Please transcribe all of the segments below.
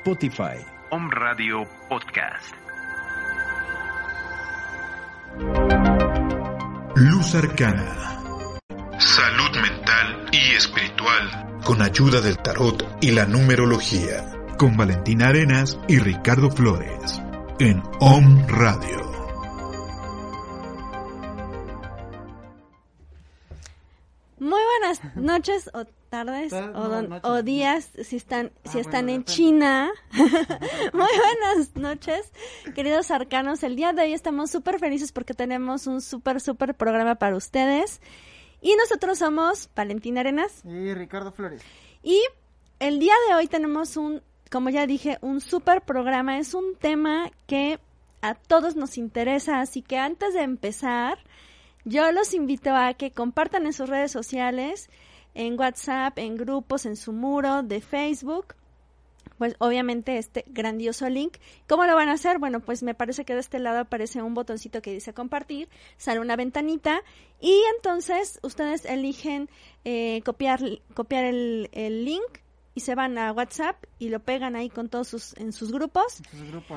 Spotify. Home Radio Podcast. Luz Arcana. Salud mental y espiritual. Con ayuda del tarot y la numerología. Con Valentina Arenas y Ricardo Flores. En Home Radio. Buenas noches o tardes o, días si están si ah, están en China. Muy buenas noches, queridos arcanos. El día de hoy estamos súper felices porque tenemos un súper, súper programa para ustedes. Y nosotros somos Valentina Arenas. Y Ricardo Flores. Y el día de hoy tenemos un, como ya dije, un súper programa. Es un tema que a todos nos interesa. Así que antes de empezar yo los invito a que compartan en sus redes sociales, en WhatsApp, en grupos, en su muro de Facebook, pues obviamente este grandioso link. ¿Cómo lo van a hacer? Bueno, pues me parece que de este lado aparece un botoncito que dice compartir, sale una ventanita y entonces ustedes eligen eh, copiar, copiar el, link y se van a WhatsApp y lo pegan ahí con todos sus en sus grupos,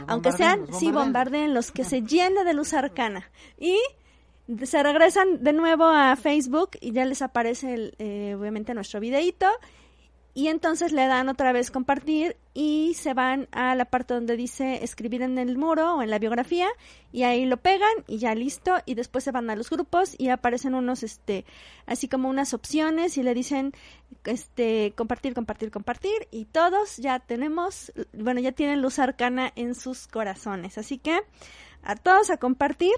aunque sean sí bombarden los que se llenen de luz arcana y se regresan de nuevo a Facebook y ya les aparece el, eh, obviamente nuestro videito y entonces le dan otra vez compartir y se van a la parte donde dice escribir en el muro o en la biografía. Y ahí lo pegan y ya listo. Y después se van a los grupos y aparecen unos este así como unas opciones y le dicen este compartir compartir compartir. Y todos ya tenemos bueno ya tienen luz arcana en sus corazones. Así que a todos a compartir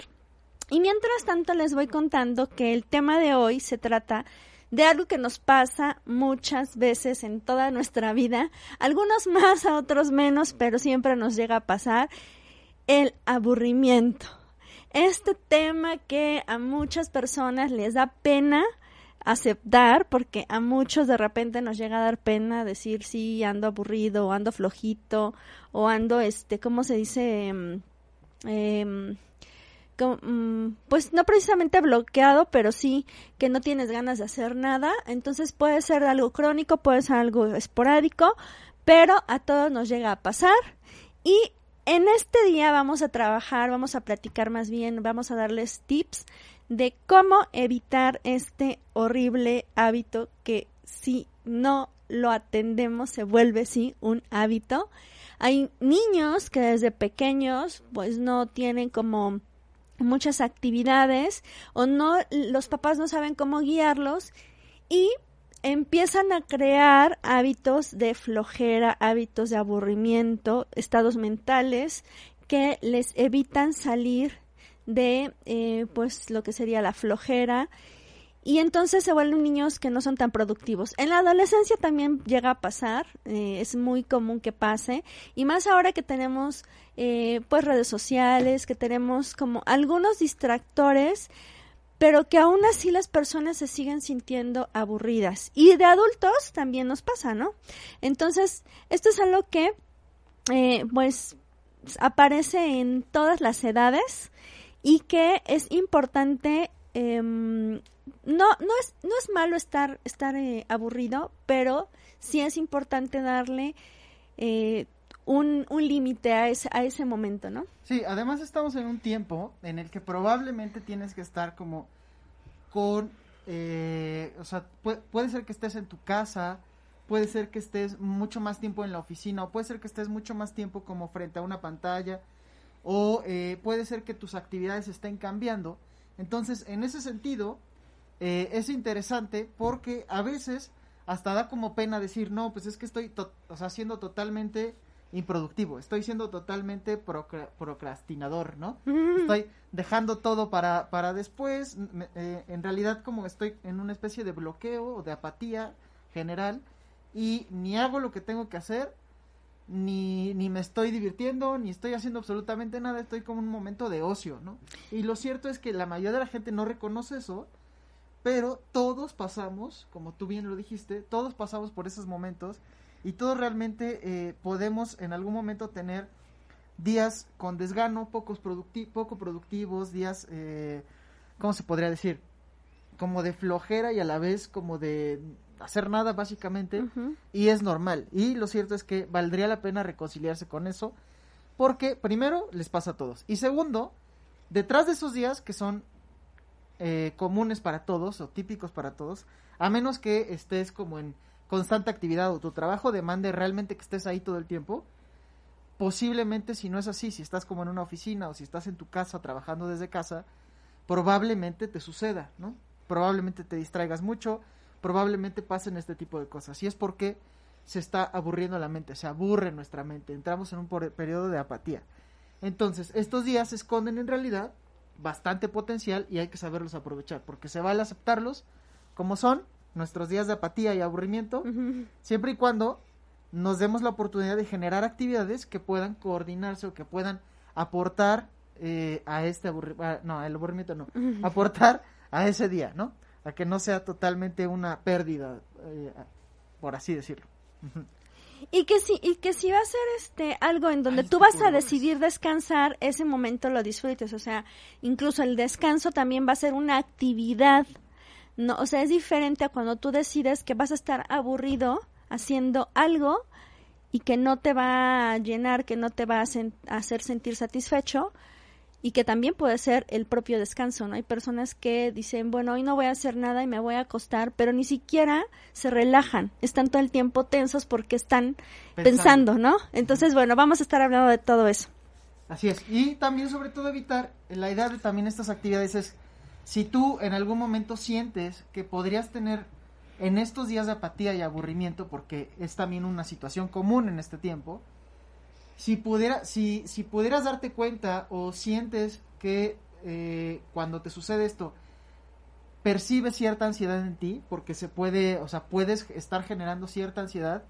y mientras tanto les voy contando que el tema de hoy se trata de algo que nos pasa muchas veces en toda nuestra vida, algunos más, a otros menos, pero siempre nos llega a pasar, el aburrimiento. Este tema que a muchas personas les da pena aceptar, porque a muchos de repente nos llega a dar pena decir sí, ando aburrido, o ando flojito, o ando, este, ¿cómo se dice? Eh, pues no precisamente bloqueado, pero sí que no tienes ganas de hacer nada. Entonces puede ser algo crónico, puede ser algo esporádico, pero a todos nos llega a pasar. Y en este día vamos a trabajar, vamos a platicar más bien, vamos a darles tips de cómo evitar este horrible hábito que si no lo atendemos se vuelve sí un hábito. Hay niños que desde pequeños pues no tienen como muchas actividades o no los papás no saben cómo guiarlos y empiezan a crear hábitos de flojera, hábitos de aburrimiento, estados mentales que les evitan salir de eh, pues lo que sería la flojera y entonces se vuelven niños que no son tan productivos. En la adolescencia también llega a pasar, eh, es muy común que pase, y más ahora que tenemos eh, pues redes sociales, que tenemos como algunos distractores, pero que aún así las personas se siguen sintiendo aburridas. Y de adultos también nos pasa, ¿no? Entonces, esto es algo que eh, pues aparece en todas las edades y que es importante em, no no es no es malo estar estar eh, aburrido pero sí es importante darle eh, un, un límite a ese, a ese momento, ¿no? Sí, además estamos en un tiempo en el que probablemente tienes que estar como con, eh, o sea, puede, ser que estés en tu casa, puede ser que estés mucho más tiempo en la oficina, o puede ser que estés mucho más tiempo como frente a una pantalla, o eh, puede ser que tus actividades estén cambiando. Entonces, en ese sentido, eh, es interesante porque a veces hasta da como pena decir, no, pues es que estoy o sea, siendo totalmente improductivo, estoy siendo totalmente procrastinador, ¿no? Estoy dejando todo para, para después, eh, en realidad como estoy en una especie de bloqueo o de apatía general y ni hago lo que tengo que hacer, ni, ni me estoy divirtiendo, ni estoy haciendo absolutamente nada, estoy como en un momento de ocio, ¿no? Y lo cierto es que la mayoría de la gente no reconoce eso, pero todos pasamos, como tú bien lo dijiste, todos pasamos por esos momentos y todos realmente eh, podemos en algún momento tener días con desgano, pocos poco productivos, días, eh, ¿cómo se podría decir? Como de flojera y a la vez como de hacer nada básicamente y es normal. Y lo cierto es que valdría la pena reconciliarse con eso porque primero les pasa a todos y segundo, detrás de esos días que son eh, comunes para todos o típicos para todos, a menos que estés como en constante actividad o tu trabajo demande realmente que estés ahí todo el tiempo, posiblemente si no es así, si estás como en una oficina o si estás en tu casa trabajando desde casa, probablemente te suceda, ¿no? Probablemente te distraigas mucho, probablemente pasen este tipo de cosas. Y es porque se está aburriendo la mente, se aburre nuestra mente, entramos en un periodo de apatía. Entonces, estos días esconden en realidad bastante potencial y hay que saberlos aprovechar, porque se vale aceptarlos como son nuestros días de apatía y aburrimiento, siempre y cuando nos demos la oportunidad de generar actividades que puedan coordinarse o que puedan aportar eh, a este aburrimiento, no, el aburrimiento no, aportar a ese día, ¿no? A que no sea totalmente una pérdida, eh, por así decirlo. Y que si, y que si va a ser este algo en donde tú vas a decidir descansar, ese momento lo disfrutes. O sea, incluso el descanso también va a ser una actividad no, o sea, es diferente a cuando tú decides que vas a estar aburrido haciendo algo y que no te va a llenar, que no te va a, hacer sentir satisfecho y que también puede ser el propio descanso, ¿no? Hay personas que dicen, bueno, hoy no voy a hacer nada y me voy a acostar, pero ni siquiera se relajan, están todo el tiempo tensos porque están pensando, pensando ¿no? Entonces, bueno, vamos a estar hablando de todo eso. Así es, y también sobre todo evitar, la idea de también estas actividades es si tú en algún momento sientes que podrías tener en estos días de apatía y aburrimiento, porque es también una situación común en este tiempo, si, pudiera, si, si pudieras darte cuenta o sientes que eh, cuando te sucede esto, percibes cierta ansiedad en ti, porque se puede, o sea, puedes estar generando cierta ansiedad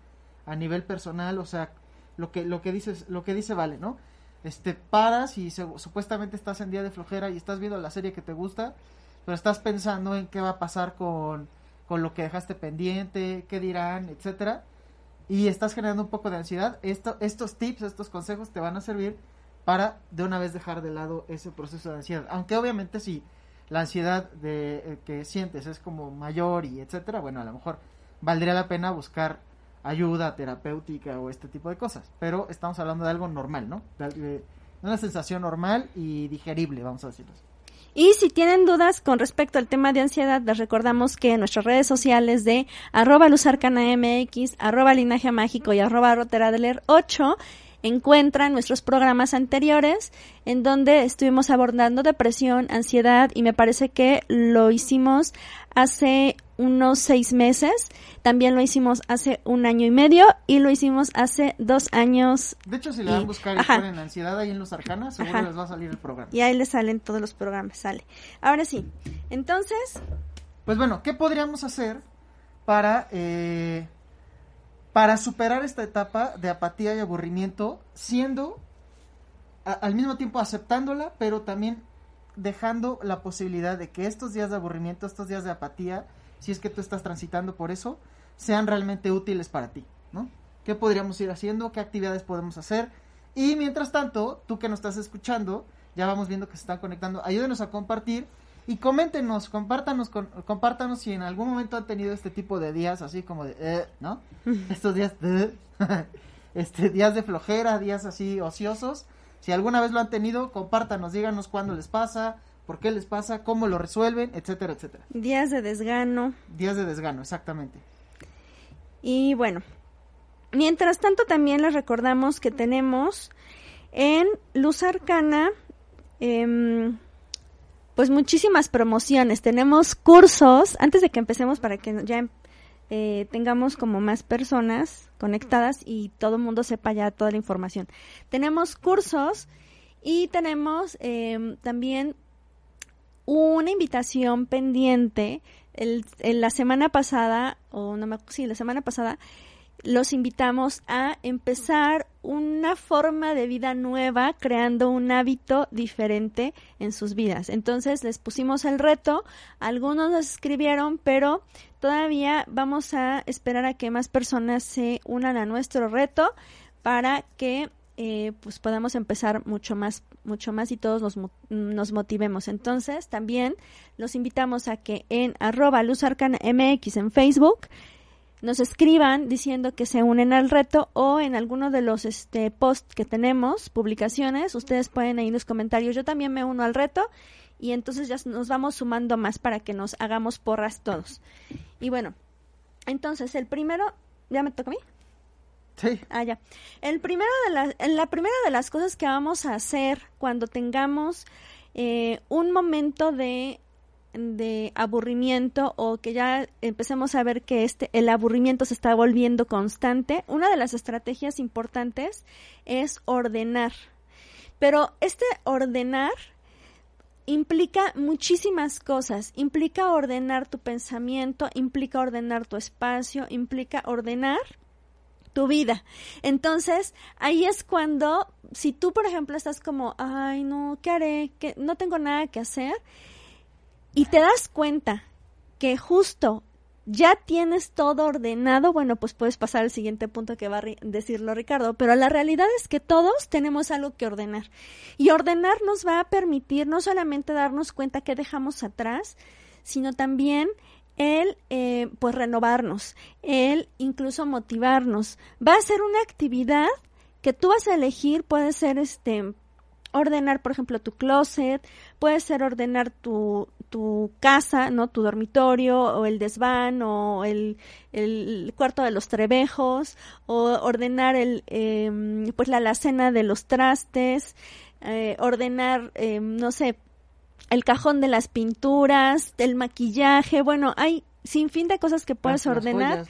a nivel personal, o sea, lo que, lo que dices, lo que dice vale, ¿no? este, paras y supuestamente estás en día de flojera y estás viendo la serie que te gusta, pero estás pensando en qué va a pasar con, con lo que dejaste pendiente, qué dirán, etcétera, y estás generando un poco de ansiedad, esto, estos tips, estos consejos te van a servir para de una vez dejar de lado ese proceso de ansiedad. Aunque obviamente si la ansiedad de, eh, que sientes es como mayor y etcétera, bueno, a lo mejor valdría la pena buscar ayuda terapéutica o este tipo de cosas. Pero estamos hablando de algo normal, ¿no? De, una sensación normal y digerible, vamos a decirlo. Y si tienen dudas con respecto al tema de ansiedad, les recordamos que en nuestras redes sociales de arroba luzarcanamx, arroba linaje mágico y arroba roteradler 8 encuentran nuestros programas anteriores en donde estuvimos abordando depresión, ansiedad y me parece que lo hicimos hace unos seis meses, también lo hicimos hace un año y medio y lo hicimos hace dos años. De hecho, si le dan a buscar y en ansiedad ahí en los arcanas, seguro les va a salir el programa. Y ahí les salen todos los programas, sale. Ahora sí, entonces... Pues bueno, ¿qué podríamos hacer para eh, para superar esta etapa de apatía y aburrimiento, siendo al mismo tiempo aceptándola, pero también dejando la posibilidad de que estos días de aburrimiento, estos días de apatía, si es que tú estás transitando por eso, sean realmente útiles para ti, ¿no? qué podríamos ir haciendo, qué actividades podemos hacer. Y mientras tanto, tú que nos estás escuchando, ya vamos viendo que se están conectando, ayúdenos a compartir y coméntenos, compártanos, con, compártanos si en algún momento han tenido este tipo de días así como de, eh, ¿no? Estos días, este, días de flojera, días así ociosos. Si alguna vez lo han tenido, compártanos, díganos cuándo les pasa, por qué les pasa, cómo lo resuelven, etcétera, etcétera. Días de desgano. Días de desgano, exactamente. Y bueno, mientras tanto también les recordamos que tenemos en Luz Arcana, em, pues muchísimas promociones. Tenemos cursos, antes de que empecemos para que ya eh, tengamos como más personas conectadas y todo el mundo sepa ya toda la información. Tenemos cursos y tenemos em, también una invitación pendiente. El, la semana pasada, o no me la semana pasada, los invitamos a empezar una forma de vida nueva, creando un hábito diferente en sus vidas. Entonces les pusimos el reto, algunos nos escribieron, pero todavía vamos a esperar a que más personas se unan a nuestro reto para que eh, pues podamos empezar mucho más, mucho más y todos nos, nos, motivemos. Entonces, también los invitamos a que en arroba MX en Facebook nos escriban diciendo que se unen al reto o en alguno de los este, posts que tenemos, publicaciones, ustedes pueden ahí en los comentarios, yo también me uno al reto y entonces ya nos vamos sumando más para que nos hagamos porras todos. Y bueno, entonces el primero, ¿ya me toca a mí? Sí. Ah, ya. El primero de las, la primera de las cosas que vamos a hacer cuando tengamos eh, un momento de, de aburrimiento o que ya empecemos a ver que este, el aburrimiento se está volviendo constante, una de las estrategias importantes es ordenar. Pero este ordenar implica muchísimas cosas. Implica ordenar tu pensamiento, implica ordenar tu espacio, implica ordenar tu vida. Entonces, ahí es cuando, si tú, por ejemplo, estás como, ay, no, ¿qué haré? que No tengo nada que hacer. Y te das cuenta que justo ya tienes todo ordenado, bueno, pues puedes pasar al siguiente punto que va a decirlo Ricardo, pero la realidad es que todos tenemos algo que ordenar. Y ordenar nos va a permitir no solamente darnos cuenta que dejamos atrás, sino también el eh, pues renovarnos, el incluso motivarnos. Va a ser una actividad que tú vas a elegir, puede ser este ordenar, por ejemplo, tu closet, puede ser ordenar tu, tu casa, ¿no? Tu dormitorio o el desván o el, el cuarto de los trebejos o ordenar el, eh, pues la alacena de los trastes, eh, ordenar, eh, no sé, el cajón de las pinturas, el maquillaje, bueno, hay sin fin de cosas que puedes ordenar.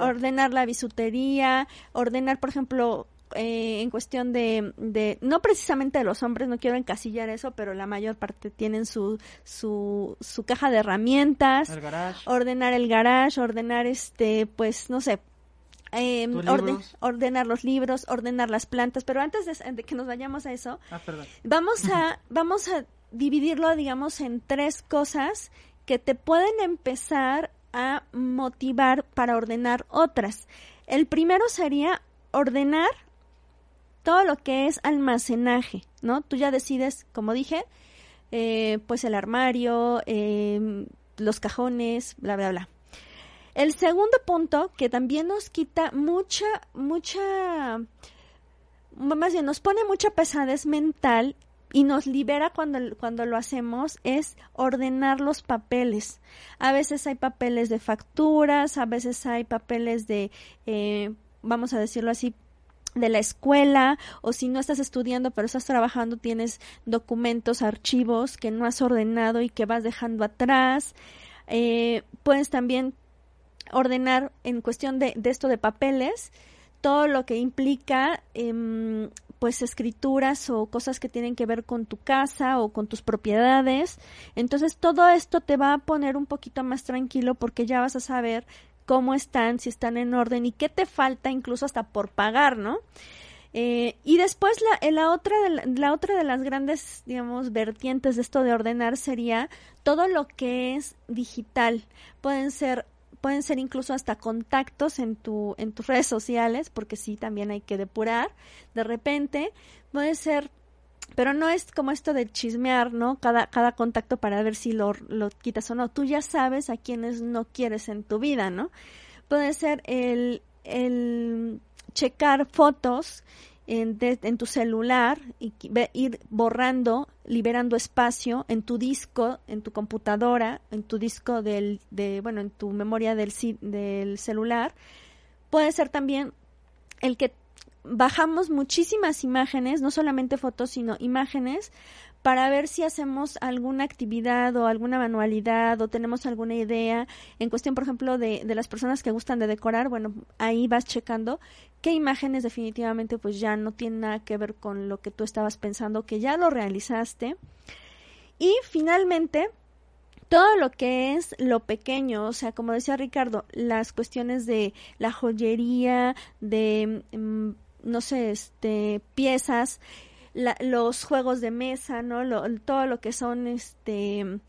ordenar la bisutería, ordenar, por ejemplo, eh, en cuestión de, de, no precisamente de los hombres, no quiero encasillar eso, pero la mayor parte tienen su, su, su caja de herramientas, ordenar el garage, ordenar este, pues, no sé, eh, ordenar los libros, ordenar las plantas, pero antes de, que nos vayamos a eso, ah, vamos a, vamos a dividirlo, digamos, en tres cosas que te pueden empezar a motivar para ordenar otras. El primero sería ordenar todo lo que es almacenaje, ¿no? Tú ya decides, como dije, eh, pues el armario, em, los cajones, bla, bla, bla. El segundo punto, que también nos quita mucha, mucha, más bien nos pone mucha pesadez mental, y nos libera cuando, cuando lo hacemos es ordenar los papeles. A veces hay papeles de facturas, a veces hay papeles de, eh, vamos a decirlo así, de la escuela o si no estás estudiando pero estás trabajando tienes documentos, archivos que no has ordenado y que vas dejando atrás. Eh, puedes también ordenar en cuestión de, de, esto de papeles todo lo que implica eh, pues escrituras o cosas que tienen que ver con tu casa o con tus propiedades. Entonces todo esto te va a poner un poquito más tranquilo porque ya vas a saber cómo están, si están en orden y qué te falta incluso hasta por pagar, ¿no? Eh, y después la, la, otra de la, otra de las grandes, digamos, vertientes de esto de ordenar sería todo lo que es digital. Pueden ser pueden ser incluso hasta contactos en tu en tus redes sociales, porque sí también hay que depurar. De repente puede ser pero no es como esto de chismear, ¿no? Cada, cada contacto para ver si lo, lo quitas o no. Tú ya sabes a quienes no quieres en tu vida, ¿no? Puede ser el, el checar fotos en, en tu celular y ir borrando, liberando espacio en tu disco, en tu computadora, en tu disco del, de, bueno, en tu memoria del, del celular. Puede ser también el que bajamos muchísimas imágenes, no solamente fotos, sino imágenes, para ver si hacemos alguna actividad o alguna manualidad o tenemos alguna idea en cuestión, por ejemplo, de, de las personas que gustan de decorar, bueno, ahí vas checando qué imágenes definitivamente pues ya no tienen nada que ver con lo que tú estabas pensando, que ya lo realizaste. Y finalmente, todo lo que es lo pequeño, o sea, como decía Ricardo, las cuestiones de la joyería, de... Mm, no sé, este, piezas, los juegos de mesa, ¿no? todo lo que son, este,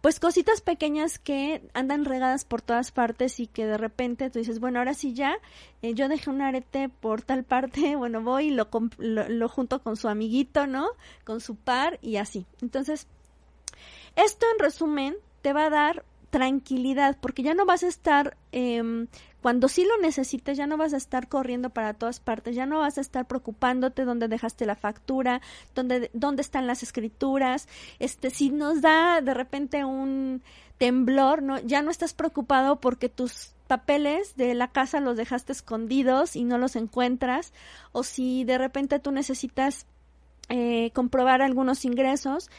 pues cositas pequeñas que andan regadas por todas partes y que de repente tú dices, bueno, ahora sí ya, eh, yo dejé un arete por tal parte, bueno, voy y lo, lo, lo, junto con su amiguito, ¿no? Con su par y así. Entonces, esto en resumen te va a dar tranquilidad porque ya no vas a estar eh, cuando sí lo necesites, ya no vas a estar corriendo para todas partes, ya no vas a estar preocupándote dónde dejaste la factura, dónde, dónde están las escrituras. Este, si nos da de repente un temblor, ¿no? Ya no estás preocupado porque tus papeles de la casa los dejaste escondidos y no los encuentras, o si de repente tú necesitas eh, comprobar algunos ingresos,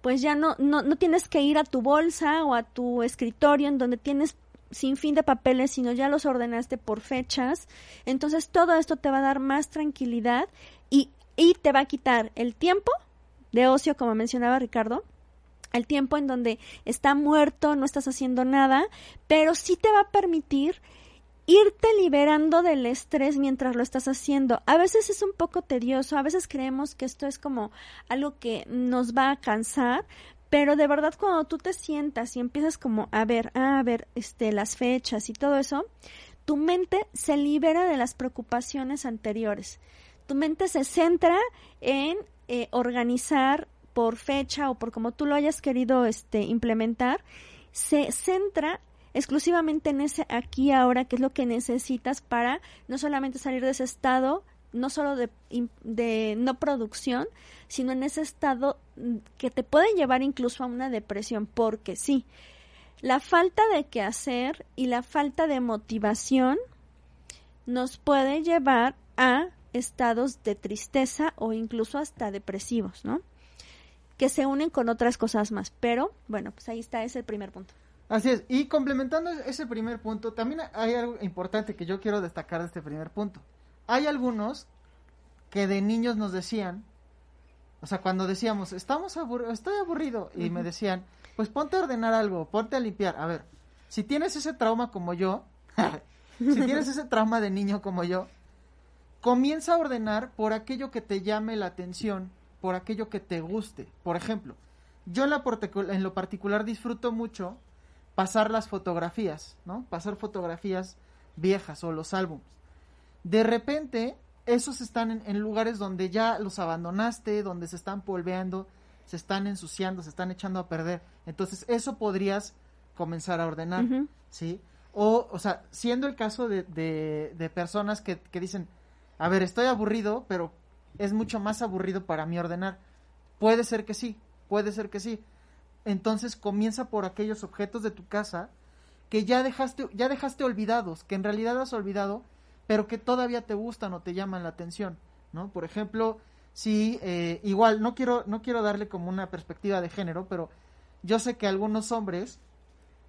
pues ya no, no, no tienes que ir a tu bolsa o a tu escritorio en donde tienes sin fin de papeles, sino ya los ordenaste por fechas. Entonces todo esto te va a dar más tranquilidad y, y te va a quitar el tiempo de ocio, como mencionaba Ricardo, el tiempo en donde está muerto, no estás haciendo nada, pero sí te va a permitir irte liberando del estrés mientras lo estás haciendo. A veces es un poco tedioso, a veces creemos que esto es como algo que nos va a cansar, pero de verdad cuando tú te sientas y empiezas como a ver, a ver, este, las fechas y todo eso, tu mente se libera de las preocupaciones anteriores. Tu mente se centra en eh, organizar por fecha o por como tú lo hayas querido este, implementar, se centra exclusivamente en ese aquí ahora, que es lo que necesitas para no solamente salir de ese estado no solo de, de, no producción, sino en ese estado mm, que te puede llevar incluso a una depresión, porque sí, la falta de qué hacer y la falta de motivación nos puede llevar a estados de tristeza o incluso hasta depresivos, ¿no? Que se unen con otras cosas más. Pero, bueno, pues ahí está, ese el primer punto. Así es. Y complementando ese primer punto, también hay algo importante que yo quiero destacar de este primer punto hay algunos que de niños nos decían, o sea, cuando decíamos, estamos aburridos, estoy aburrido, y me decían, pues ponte a ordenar algo, ponte a limpiar. A ver, si tienes ese trauma como yo, si tienes ese trauma de niño como yo, comienza a ordenar por aquello que te llame la atención, por aquello que te guste. Por ejemplo, yo en, la en lo particular disfruto mucho pasar las fotografías, ¿no? Pasar fotografías viejas o los álbumes de repente esos están en, lugares donde ya los abandonaste, donde se están polveando, se están ensuciando, se están echando a perder. Entonces eso podrías comenzar a ordenar, ¿sí? O, o sea, siendo el caso de, de, personas que, que dicen, a ver, estoy aburrido, pero es mucho más aburrido para mí ordenar. Puede ser que sí, puede ser que sí. Entonces comienza por aquellos objetos de tu casa que ya dejaste, ya dejaste olvidados, que en realidad has olvidado pero que todavía te gustan o te llaman la atención, ¿no? Por ejemplo, si eh, igual no quiero no quiero darle como una perspectiva de género, pero yo sé que algunos hombres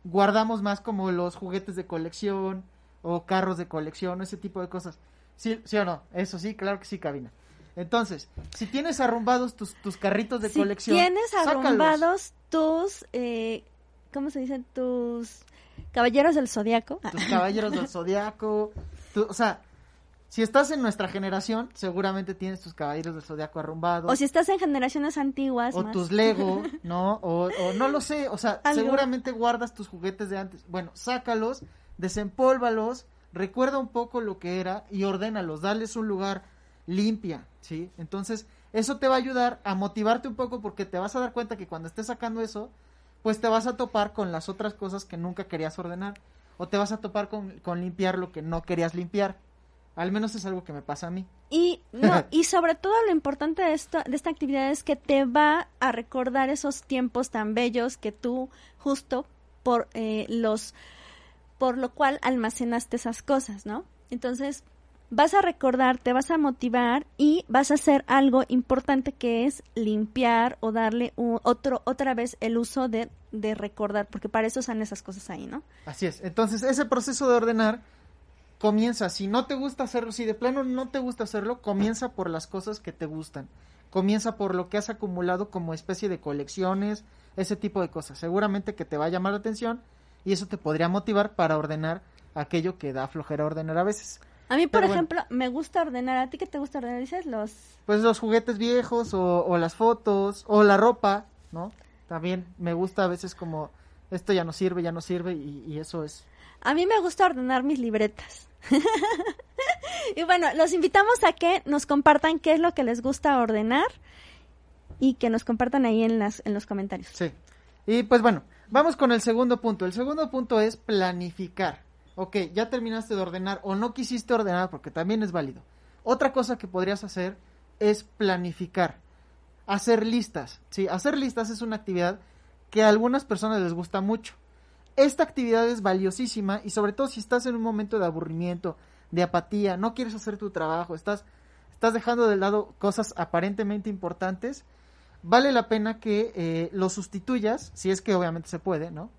guardamos más como los juguetes de colección o carros de colección, ese tipo de cosas. ¿Sí, sí o no? Eso sí, claro que sí, cabina. Entonces, si tienes arrumbados tus, tus carritos de si colección, tienes arrumbados tus, eh, ¿cómo se dicen? Tus caballeros del zodiaco. Tus caballeros del zodiaco, o sea, si estás en nuestra generación, seguramente tienes tus caballeros del zodiaco arrumbados. O si estás en generaciones antiguas. O tus Lego, ¿no? O, no lo sé, o sea, seguramente guardas tus juguetes de antes. Bueno, sácalos, desempólvalos, recuerda un poco lo que era y ordénalos, darles un lugar limpia, ¿sí? Entonces, eso te va a ayudar a motivarte un poco porque te vas a dar cuenta que cuando estés sacando eso, pues te vas a topar con las otras cosas que nunca querías ordenar o te vas a topar con, con limpiar lo que no querías limpiar. Al menos es algo que me pasa a mí. Y, no, y sobre todo lo importante de, esto, de esta actividad es que te va a recordar esos tiempos tan bellos que tú justo por eh, los por lo cual almacenaste esas cosas, ¿no? Entonces, vas a recordar, te vas a motivar y vas a hacer algo importante que es limpiar o darle otro otra vez el uso de, de recordar, porque para eso están esas cosas ahí, ¿no? Así es. Entonces, ese proceso de ordenar comienza, si no te gusta hacerlo, si de plano no te gusta hacerlo, comienza por las cosas que te gustan. Comienza por lo que has acumulado como especie de colecciones, ese tipo de cosas. Seguramente que te va a llamar la atención y eso te podría motivar para ordenar aquello que da flojera ordenar a veces. A mí, por Pero bueno. ejemplo, me gusta ordenar. ¿A ti qué te gusta ordenar? Dices los... Pues los juguetes viejos o, o las fotos o la ropa, ¿no? También me gusta a veces como esto ya no sirve, ya no sirve y, y eso es. A mí me gusta ordenar mis libretas. y bueno, los invitamos a que nos compartan qué es lo que les gusta ordenar y que nos compartan ahí en, las, en los comentarios. Sí. Y pues bueno, vamos con el segundo punto. El segundo punto es planificar. Ok, ya terminaste de ordenar o no quisiste ordenar porque también es válido. Otra cosa que podrías hacer es planificar. Hacer listas. Sí, hacer listas es una actividad que a algunas personas les gusta mucho. Esta actividad es valiosísima y sobre todo si estás en un momento de aburrimiento, de apatía, no quieres hacer tu trabajo, estás, estás dejando de lado cosas aparentemente importantes, vale la pena que eh, lo sustituyas, si es que obviamente se puede, ¿no?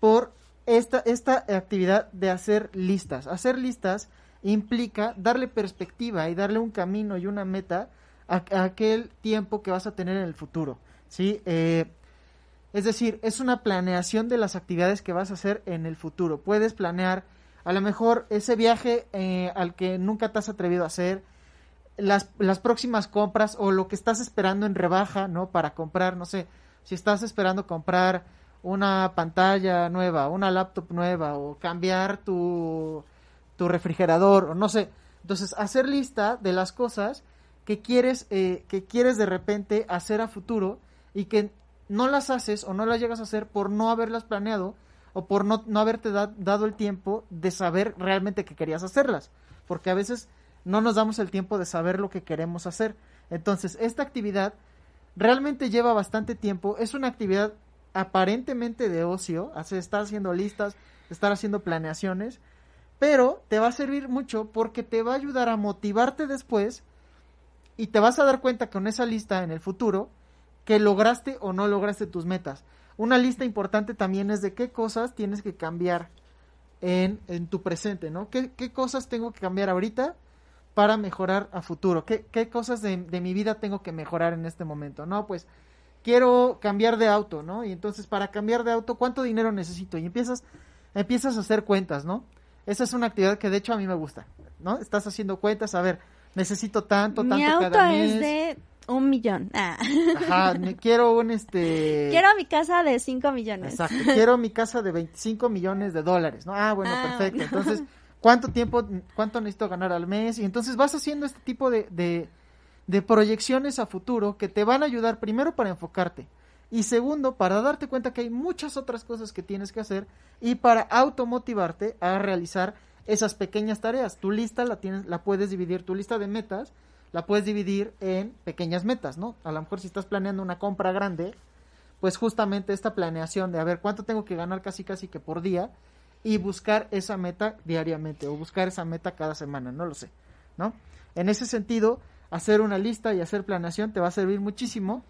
Por esta, esta actividad de hacer listas. Hacer listas implica darle perspectiva y darle un camino y una meta a, aquel tiempo que vas a tener en el futuro, ¿sí? Eh, es decir, es una planeación de las actividades que vas a hacer en el futuro. Puedes planear a lo mejor ese viaje eh, al que nunca te has atrevido a hacer, las, las próximas compras o lo que estás esperando en rebaja, ¿no? Para comprar, no sé, si estás esperando comprar una pantalla nueva, una laptop nueva o cambiar tu, tu refrigerador o no sé. Entonces, hacer lista de las cosas que quieres, eh, que quieres de repente hacer a futuro y que no las haces o no las llegas a hacer por no haberlas planeado o por no, no haberte da- dado el tiempo de saber realmente que querías hacerlas. Porque a veces no nos damos el tiempo de saber lo que queremos hacer. Entonces, esta actividad realmente lleva bastante tiempo. Es una actividad aparentemente de ocio, estar haciendo listas, estar haciendo planeaciones, pero te va a servir mucho porque te va a ayudar a motivarte después y te vas a dar cuenta con esa lista en el futuro que lograste o no lograste tus metas. Una lista importante también es de qué cosas tienes que cambiar en, en tu presente, ¿no? ¿Qué, ¿Qué cosas tengo que cambiar ahorita para mejorar a futuro? ¿Qué, qué cosas de, de mi vida tengo que mejorar en este momento? No, pues quiero cambiar de auto, ¿no? Y entonces para cambiar de auto, ¿cuánto dinero necesito? Y empiezas, empiezas a hacer cuentas, ¿no? Esa es una actividad que de hecho a mí me gusta, ¿no? Estás haciendo cuentas, a ver, necesito tanto, Mi tanto auto cada mes. es de un millón. Ah. Ajá, quiero un este... Quiero mi casa de cinco millones. Exacto, quiero mi casa de 25 millones de dólares, ¿no? Ah, bueno, Ah, perfecto. bueno. Entonces, ¿cuánto tiempo, cuánto necesito ganar al mes? Y entonces vas haciendo este tipo de, de, de proyecciones a futuro que te van a ayudar primero para enfocarte y segundo para darte cuenta que hay muchas otras cosas que tienes que hacer y para automotivarte a realizar esas pequeñas tareas. Tu lista la tienes, la puedes dividir, tu lista de metas la puedes dividir en pequeñas metas, ¿no? A lo mejor si estás planeando una compra grande, pues justamente esta planeación de a ver cuánto tengo que ganar casi casi que por día y buscar esa meta diariamente o buscar esa meta cada semana, no lo sé, ¿no? En ese sentido, hacer una lista y hacer planeación te va a servir muchísimo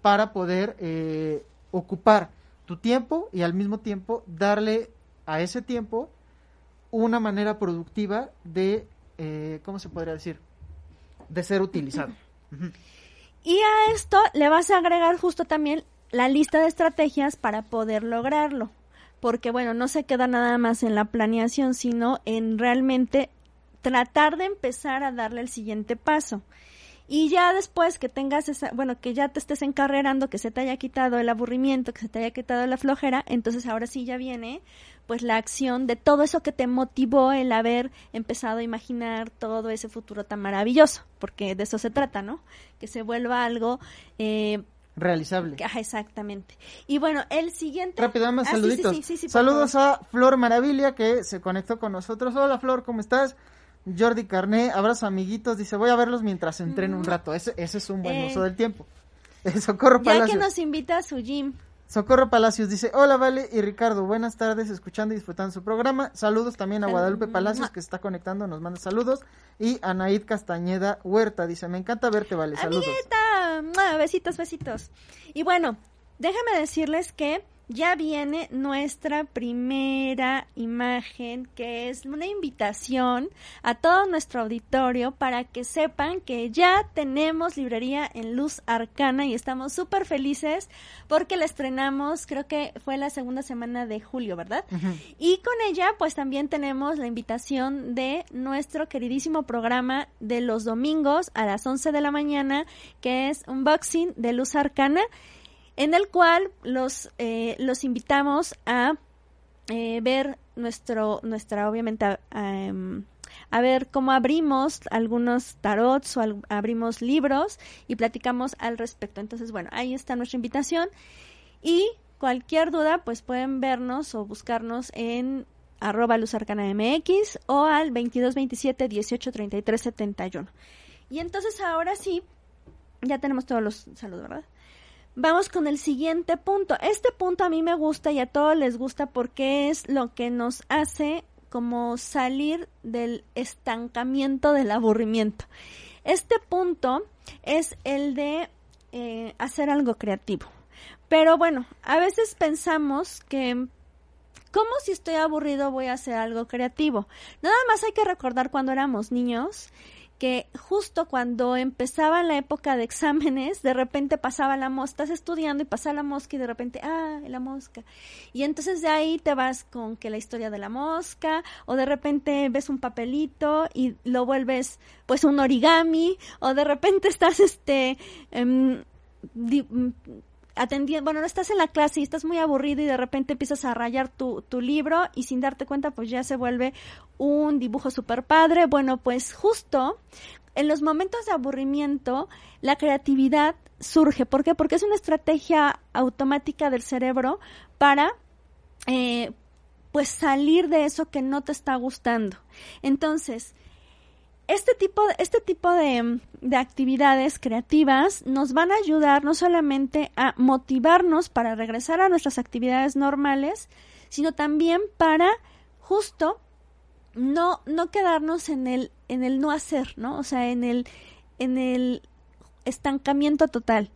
para poder eh, ocupar tu tiempo y al mismo tiempo darle a ese tiempo una manera productiva de, eh, ¿cómo se podría decir? De ser utilizado. Y a esto le vas a agregar justo también la lista de estrategias para poder lograrlo. Porque bueno, no se queda nada más en la planeación, sino en realmente tratar de empezar a darle el siguiente paso. Y ya después que tengas esa, bueno, que ya te estés encarrerando, que se te haya quitado el aburrimiento, que se te haya quitado la flojera, entonces ahora sí ya viene, pues la acción de todo eso que te motivó el haber empezado a imaginar todo ese futuro tan maravilloso, porque de eso se trata, ¿no? Que se vuelva algo eh, Realizable. Ajá, exactamente. Y bueno, el siguiente. Rápido, más Ah, sí, sí, saluditos. sí, sí, sí, por Saludos favor. a Flor Maravilla que se conectó con nosotros. Hola Flor, ¿cómo estás? Jordi Carné, abrazo amiguitos. Dice, voy a verlos mientras entreno un rato. Ese, ese es un buen Eh. uso del tiempo. Eh, Socorro Ya que Palacios. nos invita a su gym. Socorro Palacios dice, hola Vale y Ricardo, buenas tardes, escuchando y disfrutando su programa. Saludos también a Guadalupe Palacios que está conectando, nos manda saludos. Y a Naid Castañeda Huerta dice, me encanta verte, Vale, saludos. Amiguita, besitos, besitos. Y bueno, déjame decirles que ya viene nuestra primera imagen, que es una invitación a todo nuestro auditorio para que sepan que ya tenemos librería en Luz Arcana y estamos súper felices porque la estrenamos, creo que fue la segunda semana de julio, ¿verdad? Y con ella, pues también tenemos la invitación de nuestro queridísimo programa de los domingos a las 11 de la mañana, que es Unboxing de Luz Arcana, en el cual los, eh, los invitamos a eh, ver nuestro, nuestra, obviamente, a, em, ver cómo abrimos algunos tarots o abrimos libros y platicamos al respecto. Entonces, bueno, ahí está nuestra invitación. Y cualquier duda, pues pueden vernos o buscarnos en arroba luzarcanamx o al 2227 18 33 71. Y entonces ahora sí, ya tenemos todos los saludos, ¿verdad? Vamos con el siguiente punto. Este punto a mí me gusta y a todos les gusta porque es lo que nos hace como salir del estancamiento del aburrimiento. Este punto es el de eh, hacer algo creativo. Pero bueno, a veces pensamos que ¿Cómo si estoy aburrido voy a hacer algo creativo? Nada más hay que recordar cuando éramos niños que justo cuando empezaba la época de exámenes, de repente pasaba la mosca, estás estudiando y pasa la mosca y de repente, ah, la mosca. Y entonces de ahí te vas con que la historia de la mosca, o de repente ves un papelito y lo vuelves pues un origami, o de repente estás este... em, atendiendo, bueno, no estás en la clase y estás muy aburrido y de repente empiezas a rayar tu, tu libro y sin darte cuenta pues ya se vuelve un dibujo super padre. Bueno, pues justo en los momentos de aburrimiento la creatividad surge. ¿Por qué? Porque es una estrategia automática del cerebro para eh, pues salir de eso que no te está gustando. Entonces, este tipo, este tipo de, de, actividades creativas nos van a ayudar no solamente a motivarnos para regresar a nuestras actividades normales, sino también para justo no, no quedarnos en el, en el no hacer, ¿no? O sea, en el, en el estancamiento total.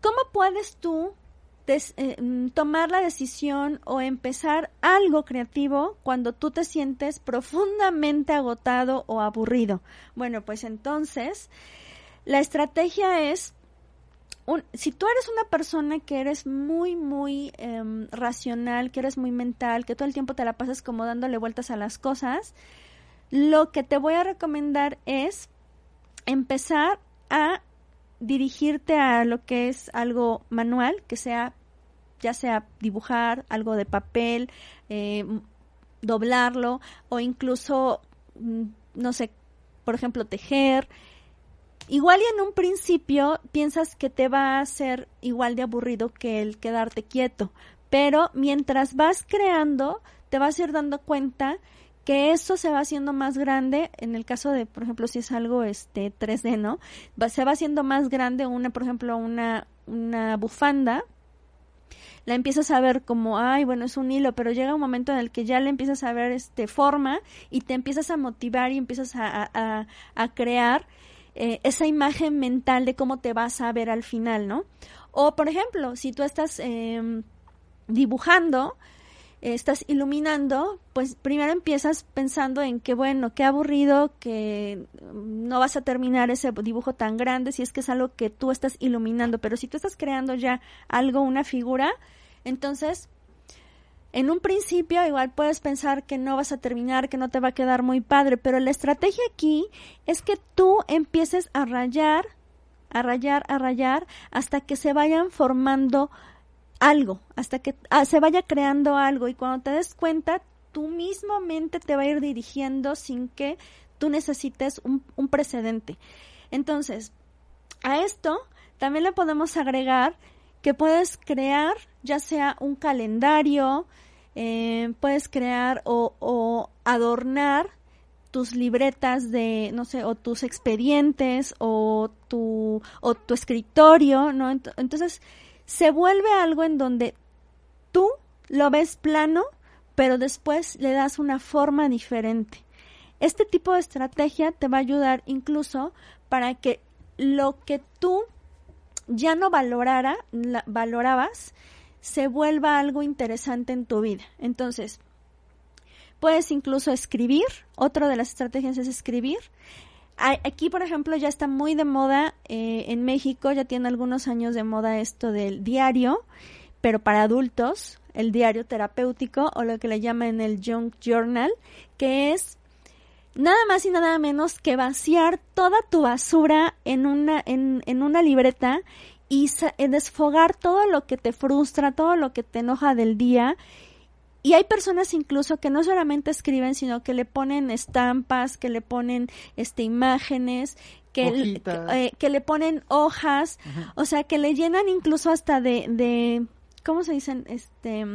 ¿Cómo puedes tú eh, tomar la decisión o empezar algo creativo cuando tú te sientes profundamente agotado o aburrido. Bueno, pues entonces la estrategia es, si tú eres una persona que eres muy, muy eh, racional, que eres muy mental, que todo el tiempo te la pasas como dándole vueltas a las cosas, lo que te voy a recomendar es empezar a dirigirte a lo que es algo manual, que sea ya sea dibujar algo de papel, eh, doblarlo o incluso, mm, no sé, por ejemplo, tejer. Igual y en un principio piensas que te va a ser igual de aburrido que el quedarte quieto, pero mientras vas creando, te vas a ir dando cuenta que eso se va haciendo más grande, en el caso de, por ejemplo, si es algo este 3D, ¿no? Se va haciendo más grande una, por ejemplo, una, una bufanda, la empiezas a ver como, ay, bueno, es un hilo, pero llega un momento en el que ya le empiezas a ver este forma y te empiezas a motivar y empiezas a, a, a crear eh, esa imagen mental de cómo te vas a ver al final, ¿no? O, por ejemplo, si tú estás eh, dibujando, estás iluminando, pues primero empiezas pensando en que bueno, qué aburrido que no vas a terminar ese dibujo tan grande si es que es algo que tú estás iluminando, pero si tú estás creando ya algo, una figura, entonces en un principio igual puedes pensar que no vas a terminar, que no te va a quedar muy padre, pero la estrategia aquí es que tú empieces a rayar, a rayar, a rayar hasta que se vayan formando algo, hasta que ah, se vaya creando algo y cuando te des cuenta, tu misma mente te va a ir dirigiendo sin que tú necesites un, un precedente. Entonces, a esto también le podemos agregar que puedes crear ya sea un calendario, eh, puedes crear o, o, adornar tus libretas de, no sé, o tus expedientes o tu, o tu escritorio, ¿no? Entonces, se vuelve algo en donde tú lo ves plano, pero después le das una forma diferente. Este tipo de estrategia te va a ayudar incluso para que lo que tú ya no valorara, valorabas, se vuelva algo interesante en tu vida. Entonces, puedes incluso escribir, otra de las estrategias es escribir. Aquí, por ejemplo, ya está muy de moda eh, en México, ya tiene algunos años de moda esto del diario, pero para adultos, el diario terapéutico o lo que le llaman el Junk Journal, que es nada más y nada menos que vaciar toda tu basura en una, en, en una libreta y desfogar todo lo que te frustra, todo lo que te enoja del día. Y hay personas incluso que no solamente escriben, sino que le ponen estampas, que le ponen este imágenes, que, eh, que le ponen hojas, o sea, que le llenan incluso hasta de, de ¿cómo se dicen? Este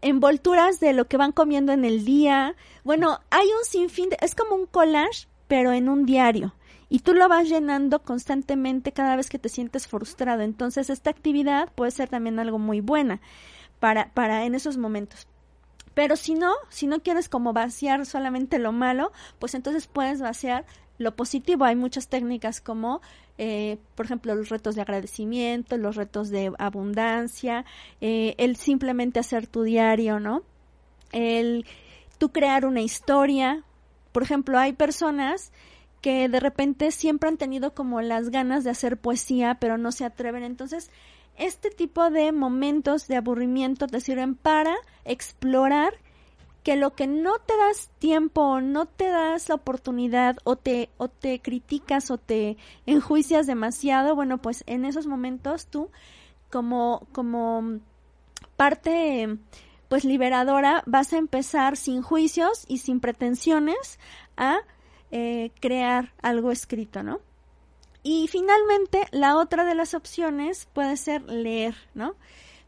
envolturas de lo que van comiendo en el día. Bueno, hay un sinfín, de, es como un collage, pero en un diario. Y tú lo vas llenando constantemente cada vez que te sientes frustrado. Entonces, esta actividad puede ser también algo muy buena para, para en esos momentos. Pero si no, si no quieres como vaciar solamente lo malo, pues entonces puedes vaciar lo positivo. Hay muchas técnicas como, eh, por ejemplo, los retos de agradecimiento, los retos de abundancia, eh, el simplemente hacer tu diario, ¿no? El tú crear una historia. Por ejemplo, hay personas que de repente siempre han tenido como las ganas de hacer poesía, pero no se atreven. Entonces, este tipo de momentos de aburrimiento te sirven para explorar que lo que no te das tiempo, no te das la oportunidad o te o te criticas o te enjuicias demasiado, bueno, pues en esos momentos tú como como parte pues liberadora vas a empezar sin juicios y sin pretensiones a eh, crear algo escrito, ¿no? Y finalmente, la otra de las opciones puede ser leer, ¿no?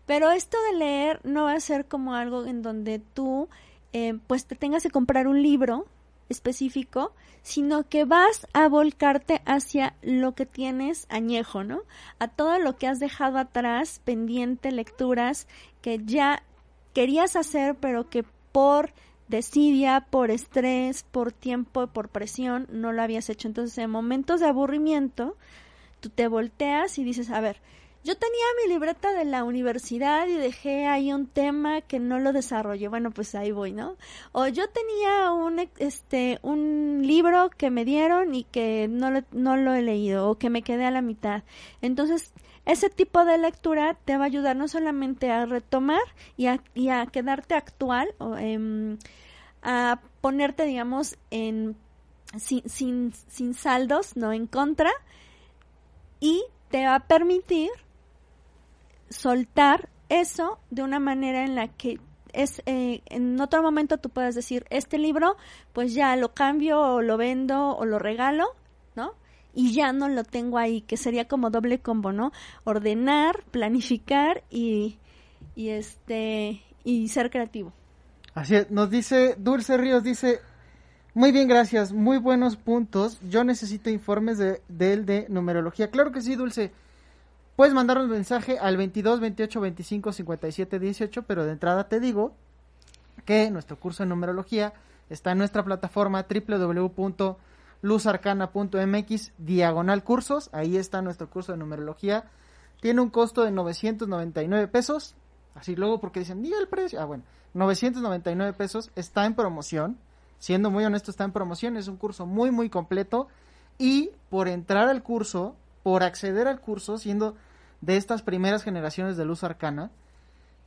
Pero esto de leer no va a ser como algo en donde tú eh, pues te tengas que comprar un libro específico, sino que vas a volcarte hacia lo que tienes añejo, ¿no? A todo lo que has dejado atrás, pendiente, lecturas que ya querías hacer, pero que por desidia, por estrés, por tiempo, por presión, no lo habías hecho. Entonces, en momentos de aburrimiento, tú te volteas y dices, a ver, yo tenía mi libreta de la universidad y dejé ahí un tema que no lo desarrollé. Bueno, pues ahí voy, ¿no? O yo tenía un, este, un libro que me dieron y que no lo, no lo he leído o que me quedé a la mitad. Entonces, ese tipo de lectura te va a ayudar no solamente a retomar y a, y a quedarte actual, o, em, a ponerte, digamos, en sin, sin, sin saldos, no en contra, y te va a permitir soltar eso de una manera en la que es eh, en otro momento tú puedes decir este libro pues ya lo cambio o lo vendo o lo regalo no y ya no lo tengo ahí que sería como doble combo no ordenar planificar y y este y ser creativo así es, nos dice Dulce Ríos dice muy bien, gracias. Muy buenos puntos. Yo necesito informes de, del de numerología. Claro que sí, Dulce. Puedes mandar un mensaje al 22 28 25 57 18, pero de entrada te digo que nuestro curso de numerología está en nuestra plataforma www.luzarcana.mx diagonal cursos. Ahí está nuestro curso de numerología. Tiene un costo de 999 pesos. Así luego porque dicen, diga el precio. Ah, bueno, 999 pesos. Está en promoción. Siendo muy honesto, está en promoción. Es un curso muy, muy completo. Y por entrar al curso, por acceder al curso, siendo de estas primeras generaciones de luz arcana,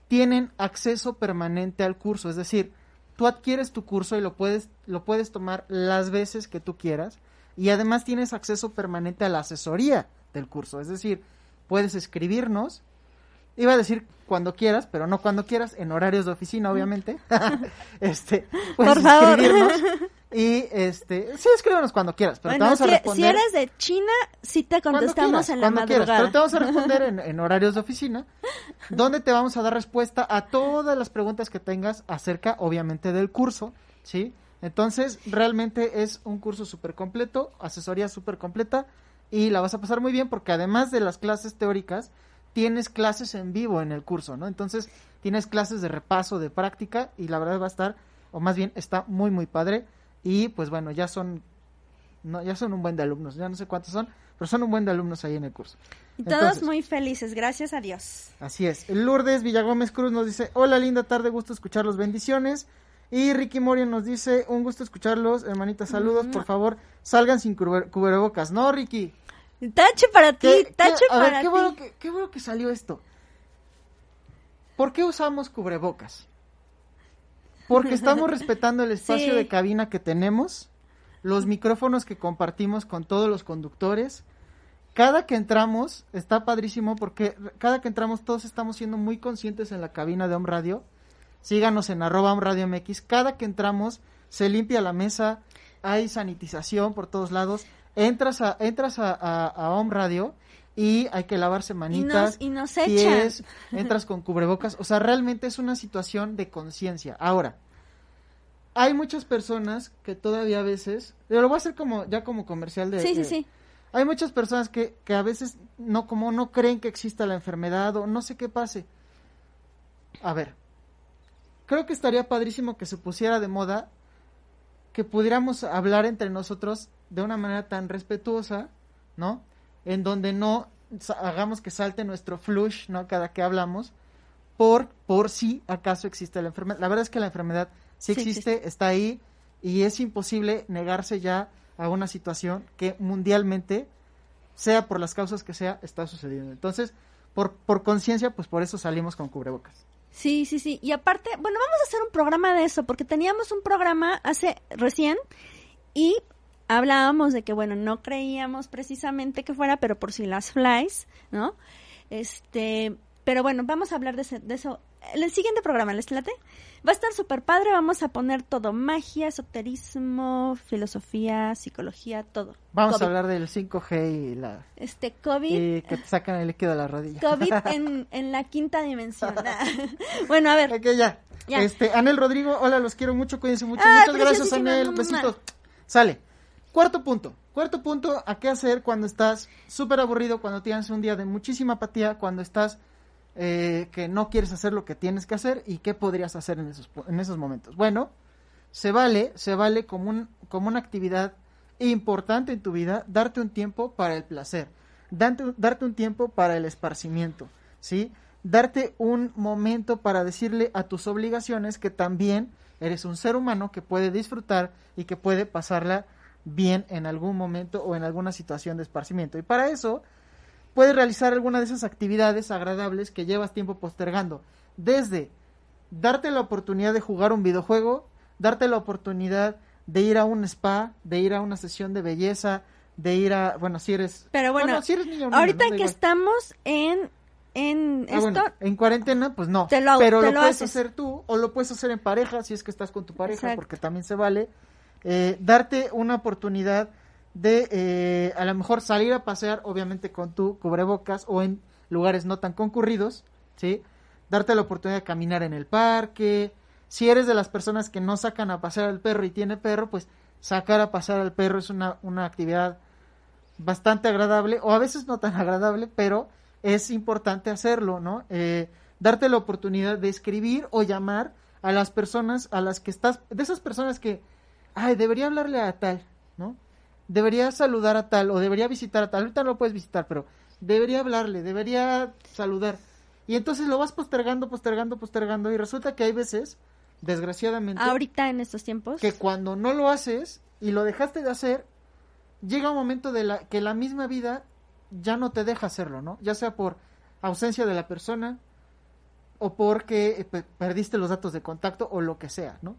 tienen acceso permanente al curso. Es decir, tú adquieres tu curso y lo puedes, lo puedes tomar las veces que tú quieras. Y además tienes acceso permanente a la asesoría del curso. Es decir, puedes escribirnos iba a decir cuando quieras, pero no cuando quieras, en horarios de oficina, obviamente. este, puedes Por favor. escribirnos y este, sí, escríbenos cuando quieras, pero te vamos a responder. si eres de China, sí te contestamos quieras, en la cuando quieras, madrugada. pero te vamos a responder en, en horarios de oficina, donde te vamos a dar respuesta a todas las preguntas que tengas acerca, obviamente, del curso, ¿sí? Entonces, realmente es un curso súper completo, asesoría súper completa, y la vas a pasar muy bien porque además de las clases teóricas, tienes clases en vivo en el curso, ¿no? Entonces, tienes clases de repaso, de práctica, y la verdad va a estar, o más bien, está muy, muy padre, y pues bueno, ya son no, ya son un buen de alumnos, ya no sé cuántos son, pero son un buen de alumnos ahí en el curso. Y todos Entonces, muy felices, gracias a Dios. Así es. Lourdes Villagómez Cruz nos dice, hola, linda tarde, gusto escucharlos, bendiciones. Y Ricky Morio nos dice, un gusto escucharlos, hermanita, saludos, por favor, salgan sin cubre- cubrebocas. No, Ricky. Tache para ti, ¿Qué- qué- tache a ver, para qué ti. bueno, que, qué bueno que salió esto. ¿Por qué usamos cubrebocas? Porque estamos respetando el espacio Sí. de cabina que tenemos, los micrófonos que compartimos con todos los conductores. Cada que entramos, está padrísimo porque cada que entramos todos estamos siendo muy conscientes en la cabina de Home Radio. Síganos en arroba Home Radio MX. Cada que entramos se limpia la mesa, hay sanitización por todos lados. Entras a, entras a, a, a Home Radio y hay que lavarse Y manitas, nos, y nos echan. pies, entras con cubrebocas. O sea, realmente es una situación de conciencia. Ahora, hay muchas personas que todavía a veces, yo lo voy a hacer como ya como comercial de... Sí, sí, sí. Hay muchas personas que, que a veces no, como no creen que exista la enfermedad o no sé qué pase. A ver, creo que estaría padrísimo que se pusiera de moda que pudiéramos hablar entre nosotros de una manera tan respetuosa, ¿no? En donde no hagamos que salte nuestro flush, ¿no? Cada que hablamos, por, por si acaso existe la enfermedad. La verdad es que la enfermedad sí Sí existe, está ahí, y es imposible negarse ya a una situación que mundialmente, sea por las causas que sea, está sucediendo. Entonces, por, por conciencia, pues por eso salimos con cubrebocas. Sí, sí, sí. Y aparte, bueno, vamos a hacer un programa de eso, porque teníamos un programa hace recién y hablábamos de que, bueno, no creíamos precisamente que fuera, pero por si las flies, ¿no? Este, pero bueno, vamos a hablar de, ese- de eso. En el siguiente programa, ¿les late? Va a estar súper padre, vamos a poner todo, magia, esoterismo, filosofía, psicología, todo. Vamos COVID. a hablar del 5G y, la, Este, COVID, y que te sacan el líquido de la rodilla. COVID en, en la quinta dimensión. bueno, a ver, Ok, ya. Ya. Este, Anel Rodrigo, hola, los quiero mucho, cuídense mucho. Ay, Muchas gracias, Anel. Besitos. Sale. Cuarto punto. Cuarto punto, ¿a qué hacer cuando estás súper aburrido, cuando tienes un día de muchísima apatía, cuando estás eh, que no quieres hacer lo que tienes que hacer y qué podrías hacer en esos, en esos momentos? Bueno, se vale, se vale como, un, como una actividad importante en tu vida, darte un tiempo para el placer, darte, darte un tiempo para el esparcimiento, ¿sí? Darte un momento para decirle a tus obligaciones que también eres un ser humano que puede disfrutar y que puede pasarla bien en algún momento o en alguna situación de esparcimiento. Y para eso puedes realizar alguna de esas actividades agradables que llevas tiempo postergando, desde darte la oportunidad de jugar un videojuego, darte la oportunidad de ir a un spa, de ir a una sesión de belleza, de ir a, bueno, si eres, Pero bueno, si eres niño ahorita que igual. estamos en, en Ah, esto, bueno, en cuarentena, pues no. Te lo- pero te lo, lo puedes haces. hacer tú o lo puedes hacer en pareja si es que estás con tu pareja, Exacto. porque también se vale. Eh, darte una oportunidad de eh, a lo mejor salir a pasear, obviamente con tu cubrebocas o en lugares no tan concurridos, ¿sí? Darte la oportunidad de caminar en el parque. Si eres de las personas que no sacan a pasear al perro y tiene perro, pues sacar a pasear al perro es una, una actividad bastante agradable o a veces no tan agradable, pero es importante hacerlo, ¿no? Eh, darte la oportunidad de escribir o llamar a las personas a las que estás, de esas personas que, ay, debería hablarle a tal, ¿no? Debería saludar a tal o debería visitar a tal, ahorita no lo puedes visitar, pero debería hablarle, debería saludar. Y entonces lo vas postergando, postergando, postergando y resulta que hay veces, desgraciadamente, ahorita en estos tiempos, que cuando no lo haces y lo dejaste de hacer, llega un momento de la que la misma vida ya no te deja hacerlo, ¿no? Ya sea por ausencia de la persona o porque eh, pe- perdiste los datos de contacto o lo que sea, ¿no?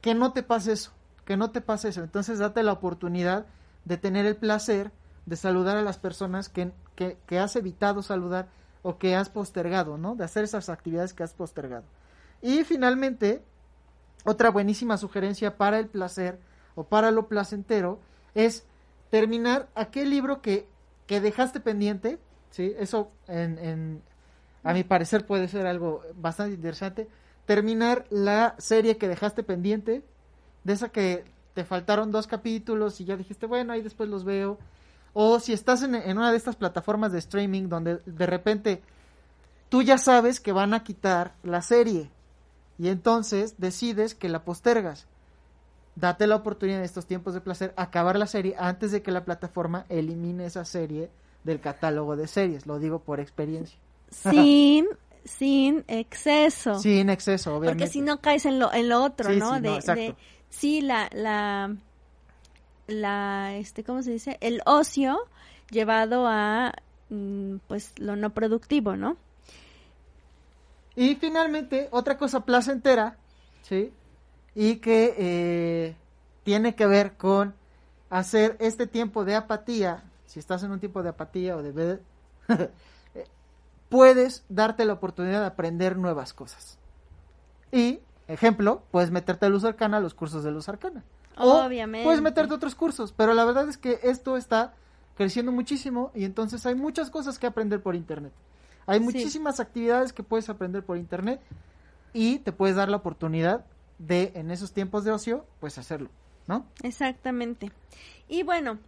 Que no te pase eso, que no te pase eso. Entonces date la oportunidad de tener el placer de saludar a las personas que, que, que has evitado saludar o que has postergado, ¿no? De hacer esas actividades que has postergado. Y finalmente, otra buenísima sugerencia para el placer o para lo placentero es terminar aquel libro que, que dejaste pendiente, ¿sí? Eso en, en, a mi parecer puede ser algo bastante interesante. Terminar la serie que dejaste pendiente, de esa que te faltaron dos capítulos y ya dijiste, bueno, ahí después los veo. O si estás en, una de estas plataformas de streaming donde de repente tú ya sabes que van a quitar la serie y entonces decides que la postergas. Date la oportunidad en estos tiempos de placer acabar la serie antes de que la plataforma elimine esa serie del catálogo de series. Lo digo por experiencia. Sin, sin exceso. Sin exceso, obviamente. Porque si no caes en lo, en lo otro, Sí, ¿no? sí, de, no, exacto. de- sí, la, la, la, este, ¿cómo se dice? El ocio llevado a, mm, pues, lo no productivo, ¿no? Y finalmente, otra cosa placentera, ¿sí? Y que eh, tiene que ver con hacer este tiempo de apatía, si estás en un tiempo de apatía o de... puedes darte la oportunidad de aprender nuevas cosas. Y, ejemplo, puedes meterte a Luz Arcana a los cursos de Luz Arcana. O Obviamente. Puedes meterte a otros cursos, pero la verdad es que esto está creciendo muchísimo y entonces hay muchas cosas que aprender por internet. Hay Sí. muchísimas actividades que puedes aprender por internet y te puedes dar la oportunidad de en esos tiempos de ocio, pues hacerlo, ¿no? Exactamente. Y bueno,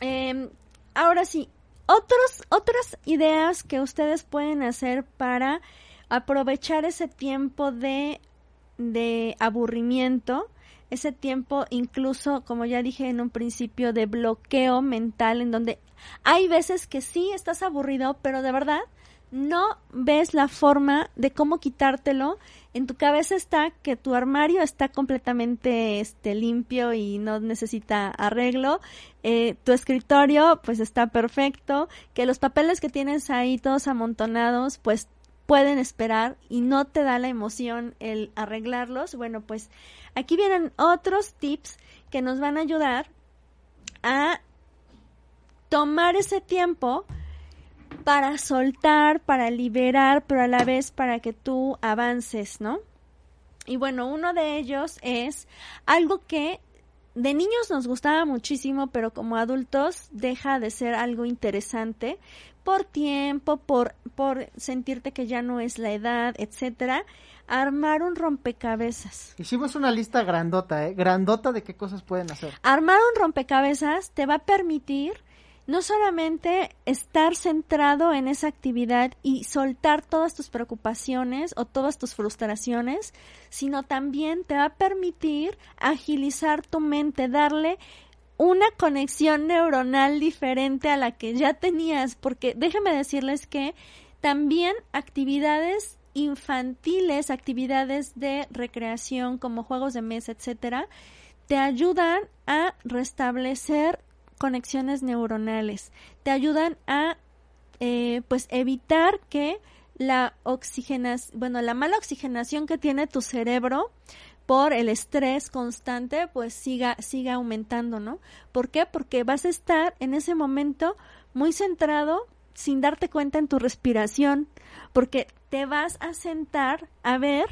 em, ahora sí, otros, otras ideas que ustedes pueden hacer para aprovechar ese tiempo de, de aburrimiento, ese tiempo incluso, como ya dije en un principio, de bloqueo mental, en donde hay veces que sí estás aburrido, pero de verdad no ves la forma de cómo quitártelo. En tu cabeza está que tu armario está completamente este, limpio y no necesita arreglo. Eh, tu escritorio pues está perfecto. Que los papeles que tienes ahí todos amontonados pues pueden esperar y no te da la emoción el arreglarlos. Bueno pues aquí vienen otros tips que nos van a ayudar a tomar ese tiempo para soltar, para liberar, pero a la vez para que tú avances, ¿no? Y bueno, uno de ellos es algo que de niños nos gustaba muchísimo, pero como adultos deja de ser algo interesante por tiempo, por, por sentirte que ya no es la edad, etcétera. Armar un rompecabezas. Hicimos una lista grandota, ¿eh? Grandota de qué cosas pueden hacer. Armar un rompecabezas te va a permitir no solamente estar centrado en esa actividad y soltar todas tus preocupaciones o todas tus frustraciones, sino también te va a permitir agilizar tu mente, darle una conexión neuronal diferente a la que ya tenías, porque déjenme decirles que también actividades infantiles, actividades de recreación como juegos de mesa, etcétera, te ayudan a restablecer conexiones neuronales, te ayudan a eh, pues evitar que la oxigenación, bueno, la mala oxigenación que tiene tu cerebro por el estrés constante, pues siga, siga aumentando, ¿no? ¿Por qué? Porque vas a estar en ese momento muy centrado sin darte cuenta en tu respiración, porque te vas a sentar a ver,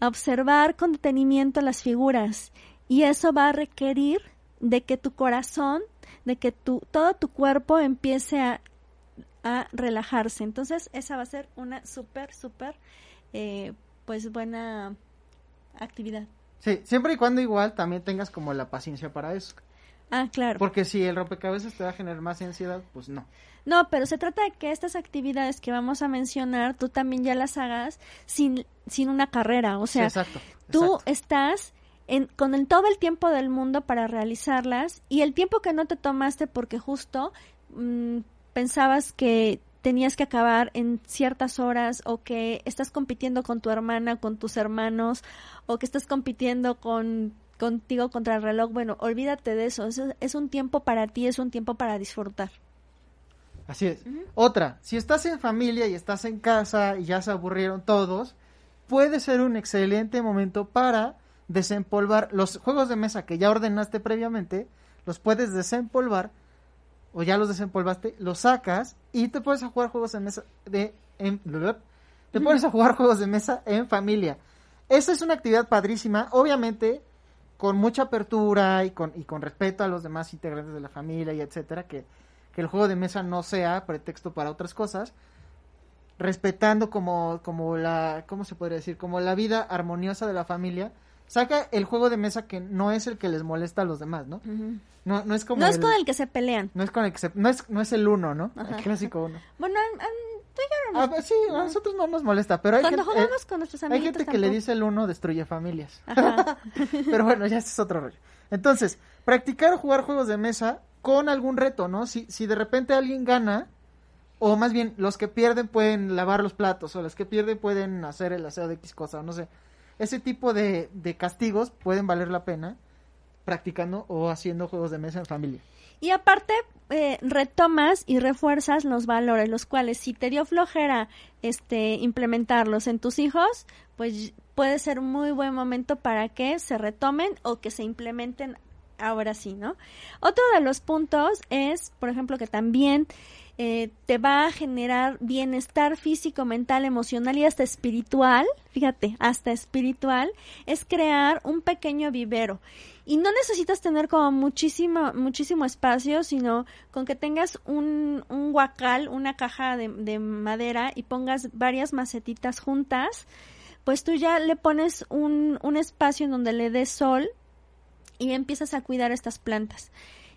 a observar con detenimiento las figuras y eso va a requerir de que tu corazón, de que tu, todo tu cuerpo empiece a, a relajarse. Entonces, esa va a ser una súper, súper, eh, pues buena actividad. Sí, siempre y cuando igual también tengas como la paciencia para eso. Ah, claro. Porque si el rompecabezas te va a generar más ansiedad, pues no. No, pero se trata de que estas actividades que vamos a mencionar, tú también ya las hagas sin, sin una carrera. O sea, Sí, exacto. tú estás en, con el, todo el tiempo del mundo para realizarlas y el tiempo que no te tomaste porque justo mm, pensabas que tenías que acabar en ciertas horas o que estás compitiendo con tu hermana, con tus hermanos o que estás compitiendo con contigo contra el reloj, bueno, olvídate de eso, eso es un tiempo para ti, es un tiempo para disfrutar. Así es. Otra, si estás en familia y estás en casa y ya se aburrieron todos, puede ser un excelente momento para desempolvar los juegos de mesa que ya ordenaste previamente, los puedes desempolvar o ya los desempolvaste, los sacas y te puedes a jugar juegos de mesa de en, te pones a jugar juegos de mesa en familia. Esa es una actividad padrísima, obviamente con mucha apertura y con, y con respeto a los demás integrantes de la familia y etcétera, que, que el juego de mesa no sea pretexto para otras cosas, respetando como, como la, ¿cómo se podría decir? Como la vida armoniosa de la familia, saca el juego de mesa que no es el que les molesta a los demás, ¿no? No, no es como No es con el que se pelean. No es con el que se, no es, no es el uno, ¿no? Ajá. El clásico uno. Bueno, yo no Ah, pues sí, a nosotros no nos molesta, pero hay Cuando gente, jugamos eh, con nuestros hay gente que le dice el uno destruye familias. Ajá. Pero bueno, ya ese es otro rollo. Entonces, practicar o jugar juegos de mesa con algún reto, ¿no? Si, si de repente alguien gana, o más bien los que pierden pueden lavar los platos, o los que pierden pueden hacer el aseo de X cosa, o no sé. Ese tipo de, de castigos pueden valer la pena practicando o haciendo juegos de mesa en familia. Y aparte, eh, retomas y refuerzas los valores, los cuales si te dio flojera este, implementarlos en tus hijos, pues puede ser un muy buen momento para que se retomen o que se implementen ahora sí, ¿no? Otro de los puntos es, por ejemplo, que también eh, te va a generar bienestar físico, mental, emocional y hasta espiritual, fíjate, hasta espiritual, es crear un pequeño vivero. Y no necesitas tener como muchísimo, muchísimo espacio, sino con que tengas un, un guacal, una caja de, de madera y pongas varias macetitas juntas, pues tú ya le pones un, un espacio en donde le des sol y empiezas a cuidar estas plantas.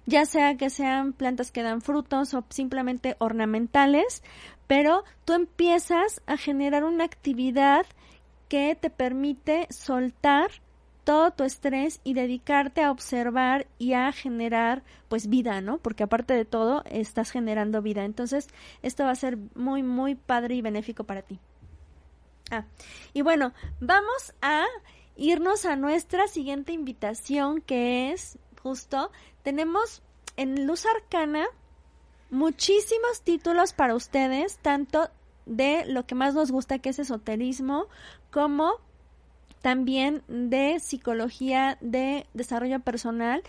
Ya sea que sean plantas que dan frutos o simplemente ornamentales, pero tú empiezas a generar una actividad que te permite soltar todo tu estrés y dedicarte a observar y a generar pues vida, ¿no? Porque aparte de todo estás generando vida. Entonces, esto va a ser muy muy padre y benéfico para ti. Ah, y bueno, vamos a irnos a nuestra siguiente invitación que es justo tenemos en Luz Arcana muchísimos títulos para ustedes, tanto de lo que más nos gusta que es esoterismo, como también de psicología, de desarrollo personal,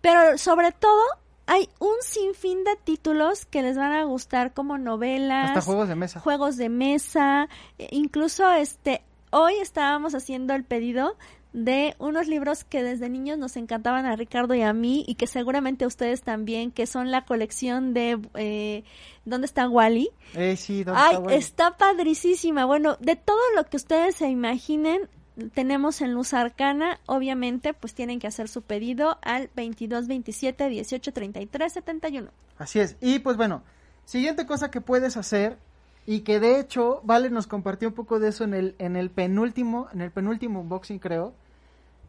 pero sobre todo hay un sinfín de títulos que les van a gustar como novelas, Hasta juegos de mesa. juegos de mesa, e- incluso este hoy estábamos haciendo el pedido de unos libros que desde niños nos encantaban a Ricardo y a mí y que seguramente a ustedes también, que son la colección de eh, ¿Dónde está Wally? Eh, sí, ¿dónde Ay, está Wally? está padricísima. Bueno, de todo lo que ustedes se imaginen, tenemos en Luz Arcana. Obviamente, pues tienen que hacer su pedido al 22 27 18 33 71. Así es. Y pues bueno, siguiente cosa que puedes hacer y que de hecho Vale nos compartió un poco de eso en el en el penúltimo en el penúltimo unboxing creo.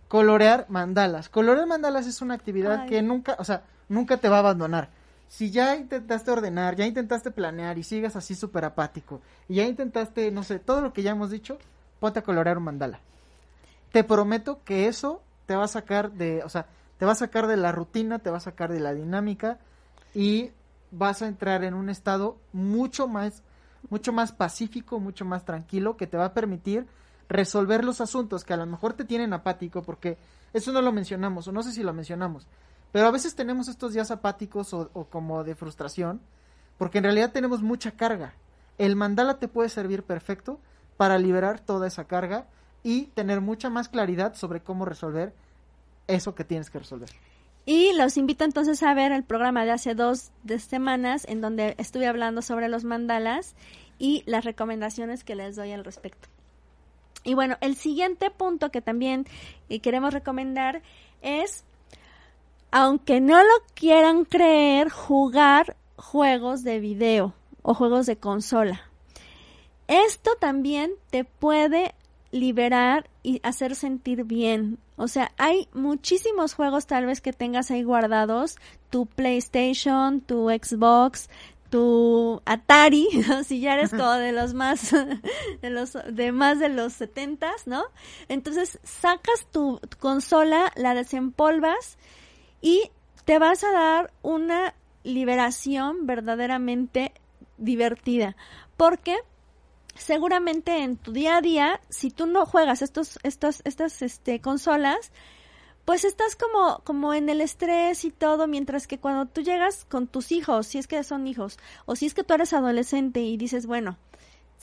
Colorear mandalas. Colorear mandalas es una actividad Ay. que nunca, o sea, nunca te va a abandonar. Si ya intentaste ordenar, ya intentaste planear y sigues así súper apático, y ya intentaste, no sé, todo lo que ya hemos dicho, ponte a colorear un mandala. Te prometo que eso te va a sacar de, o sea, te va a sacar de la rutina, te va a sacar de la dinámica y vas a entrar en un estado mucho más, mucho más pacífico, mucho más tranquilo, que te va a permitir resolver los asuntos que a lo mejor te tienen apático, porque eso no lo mencionamos, o no sé si lo mencionamos, pero a veces tenemos estos días apáticos o, como de frustración, porque en realidad tenemos mucha carga. El mandala te puede servir perfecto para liberar toda esa carga y tener mucha más claridad sobre cómo resolver eso que tienes que resolver. Y los invito entonces a ver el programa de hace dos semanas en donde estuve hablando sobre los mandalas y las recomendaciones que les doy al respecto. Y bueno, el siguiente punto que también eh, queremos recomendar es, aunque no lo quieran creer, jugar juegos de video o juegos de consola. Esto también te puede liberar y hacer sentir bien. O sea, hay muchísimos juegos tal vez que tengas ahí guardados, tu PlayStation, tu Xbox, tu Atari, ¿no? si ya eres como de los más de los de más de los setentas, ¿no? Entonces sacas tu, tu consola, la desempolvas y te vas a dar una liberación verdaderamente divertida, porque seguramente en tu día a día, si tú no juegas estos, estos, estas este, consolas, pues estás como, como en el estrés y todo, mientras que cuando tú llegas con tus hijos, si es que son hijos, o si es que tú eres adolescente y dices, bueno,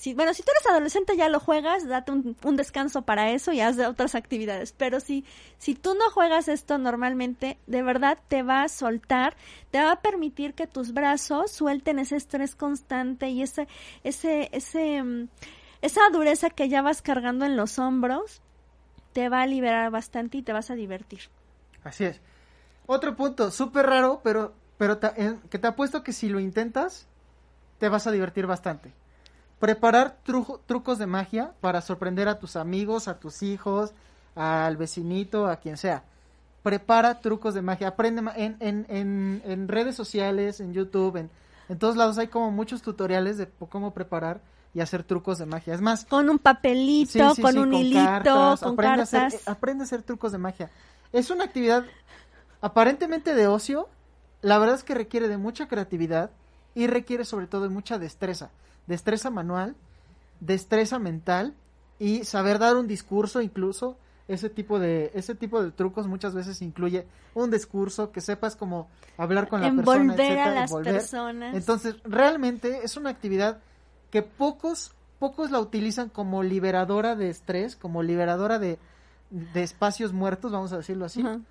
si, bueno, si tú eres adolescente ya lo juegas, date un, un, descanso para eso y haz otras actividades. Pero si, si tú no juegas esto normalmente, de verdad te va a soltar, te va a permitir que tus brazos suelten ese estrés constante y ese, ese, ese, mm, esa dureza que ya vas cargando en los hombros, te va a liberar bastante y te vas a divertir. Así es. Otro punto, súper raro, pero, pero te, que te apuesto que si lo intentas, te vas a divertir bastante preparar tru trucos de magia para sorprender a tus amigos, a tus hijos, al vecinito, a quien sea. Prepara trucos de magia, aprende en, en, en, en redes sociales, en YouTube, en, en todos lados hay como muchos tutoriales de cómo preparar y hacer trucos de magia. Es más, con un papelito, sí, sí, con sí, un con hilito, cartas, con aprende cartas. A hacer, aprende a hacer trucos de magia. Es una actividad aparentemente de ocio, la verdad es que requiere de mucha creatividad y requiere sobre todo de mucha destreza destreza manual, destreza mental y saber dar un discurso incluso ese tipo de ese tipo de trucos muchas veces incluye un discurso que sepas cómo hablar con la envolver persona etcétera, a las envolver. personas entonces realmente es una actividad que pocos pocos la utilizan como liberadora de estrés como liberadora de, de espacios muertos vamos a decirlo así uh -huh.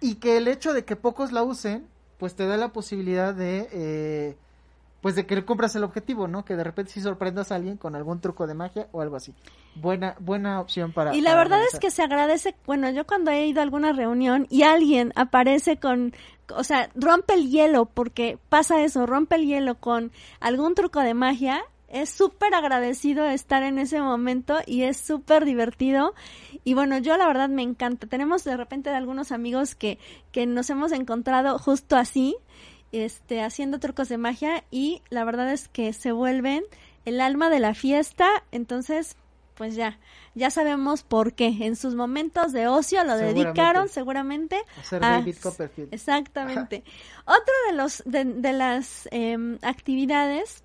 y que el hecho de que pocos la usen pues te da la posibilidad de eh, pues de que le compras el objetivo, ¿no? Que de repente si sorprendas a alguien con algún truco de magia o algo así. Buena buena opción para Y la para verdad realizar. es que se agradece, bueno, yo cuando he ido a alguna reunión y alguien aparece con o sea, rompe el hielo porque pasa eso, rompe el hielo con algún truco de magia, es súper agradecido estar en ese momento y es súper divertido. Y bueno, yo la verdad me encanta. Tenemos de repente algunos amigos que, que nos hemos encontrado justo así este, haciendo trucos de magia y la verdad es que se vuelven el alma de la fiesta, entonces pues ya, ya sabemos por qué. En sus momentos de ocio lo Seguramente. dedicaron seguramente Hacer a- David Copperfield. Exactamente. Otro de los de, de las em, actividades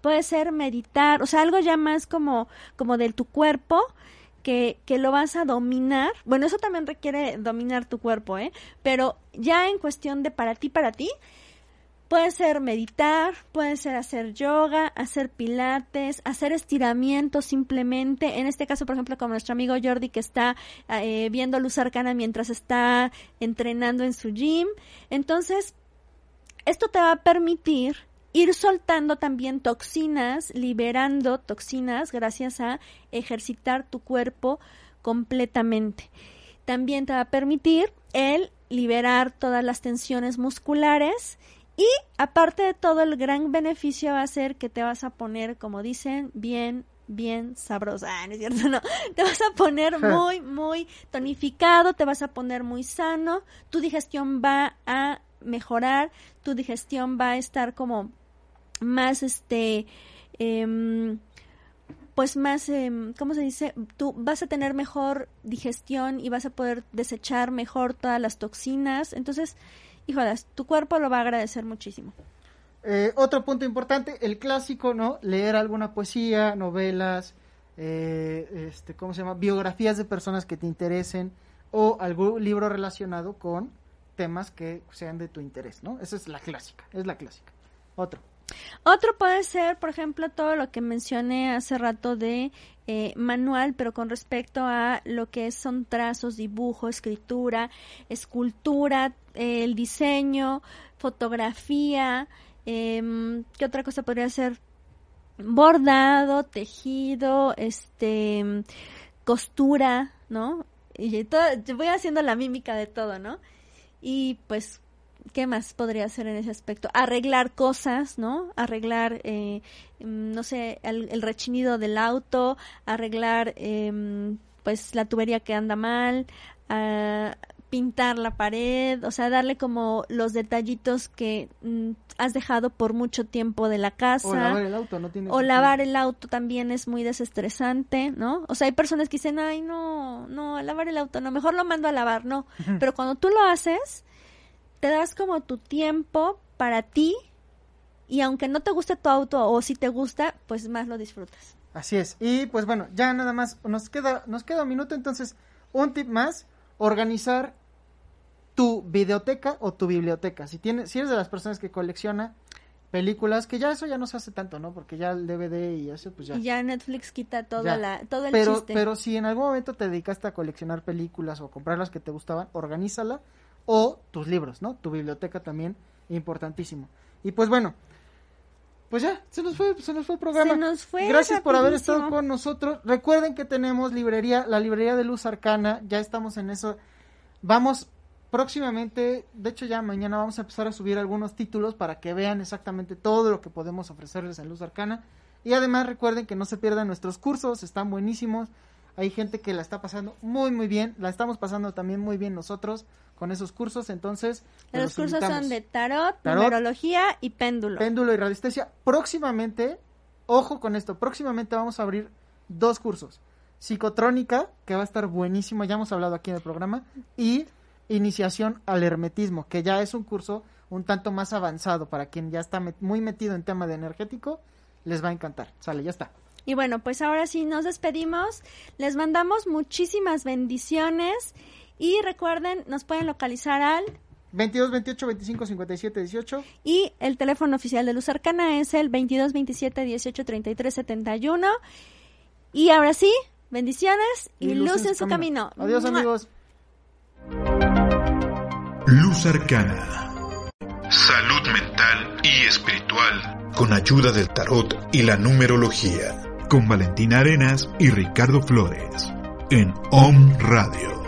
puede ser meditar, o sea, algo ya más como como de tu cuerpo que, que lo vas a dominar. Bueno, eso también requiere dominar tu cuerpo, ¿eh? Pero ya en cuestión de para ti, para ti, Puede ser meditar, puede ser hacer yoga, hacer pilates, hacer estiramientos simplemente. En este caso, por ejemplo, como nuestro amigo Jordi que está eh, viendo luz arcana mientras está entrenando en su gym. Entonces, esto te va a permitir ir soltando también toxinas, liberando toxinas gracias a ejercitar tu cuerpo completamente. También te va a permitir el liberar todas las tensiones musculares y aparte de todo, el gran beneficio va a ser que te vas a poner, como dicen, bien, bien sabrosa. Ah, no es cierto, no. Te vas a poner muy, muy tonificado, te vas a poner muy sano. Tu digestión va a mejorar, tu digestión va a estar como más, este, eh, pues más, eh, ¿cómo se dice? Tú vas a tener mejor digestión y vas a poder desechar mejor todas las toxinas. Entonces, híjolas, tu cuerpo lo va a agradecer muchísimo. Eh, otro punto importante, el clásico, ¿no? Leer alguna poesía, novelas, eh, este, ¿cómo se llama? Biografías de personas que te interesen o algún libro relacionado con temas que sean de tu interés, ¿no? Esa es la clásica, es la clásica. Otro. Otro puede ser, por ejemplo, todo lo que mencioné hace rato de eh, manual, pero con respecto a lo que son trazos, dibujo, escritura, escultura, eh, el diseño, fotografía, eh, ¿qué otra cosa podría ser? Bordado, tejido, este, costura, ¿no? Y todo, yo voy haciendo la mímica de todo, ¿no? Y pues ¿qué más podría hacer en ese aspecto? Arreglar cosas, ¿no? Arreglar, eh, no sé, el, el, rechinido del auto, arreglar, eh, pues, la tubería que anda mal, uh, pintar la pared, o sea, darle como los detallitos que mm, has dejado por mucho tiempo de la casa. O lavar el auto, no tiene O lavar el auto también es muy desestresante, ¿no? O sea, hay personas que dicen, ay, no, no, lavar el auto, no, mejor lo mando a lavar, no. Pero cuando tú lo haces, te das como tu tiempo para ti y aunque no te guste tu auto o si te gusta, pues más lo disfrutas. Así es. Y pues bueno, ya nada más nos queda nos queda un minuto, entonces un tip más, organizar tu videoteca o tu biblioteca. Si tienes, si eres de las personas que colecciona películas, que ya eso ya no se hace tanto, ¿no? Porque ya el DVD y eso, pues ya. Y ya Netflix quita toda la, todo el pero, chiste. pero si en algún momento te dedicaste a coleccionar películas o comprar las que te gustaban, organízala. O tus libros, ¿no? Tu biblioteca también, importantísimo. Y pues bueno, pues ya, se nos fue, se nos fue el programa. Se nos fue Gracias por haber estado con nosotros. Recuerden que tenemos librería, la librería de Luz Arcana, ya estamos en eso. Vamos próximamente, de hecho ya mañana vamos a empezar a subir algunos títulos para que vean exactamente todo lo que podemos ofrecerles en Luz Arcana. Y además recuerden que no se pierdan nuestros cursos, están buenísimos. Hay gente que la está pasando muy muy bien, la estamos pasando también muy bien nosotros con esos cursos, entonces Los cursos invitamos. son de tarot, Tarot, numerología y péndulo. péndulo y radiestesia. Próximamente, ojo con esto, próximamente vamos a abrir dos cursos. Psicotrónica, que va a estar buenísimo, ya hemos hablado aquí en el programa, y iniciación al hermetismo, que ya es un curso un tanto más avanzado para quien ya está met- muy metido en tema de energético, les va a encantar. Sale, ya está. Y bueno, pues ahora sí nos despedimos. Les mandamos muchísimas bendiciones. Y recuerden, nos pueden localizar al 22, 28, 25, 57, 18. Y el teléfono oficial de Luz Arcana es el 22 27 18 33 71. Y ahora sí, bendiciones y, luz, en su camino. Adiós, ¡Mua! amigos. Luz Arcana. Salud mental y espiritual. Con ayuda del tarot y la numerología. Con Valentina Arenas y Ricardo Flores. En OM Radio.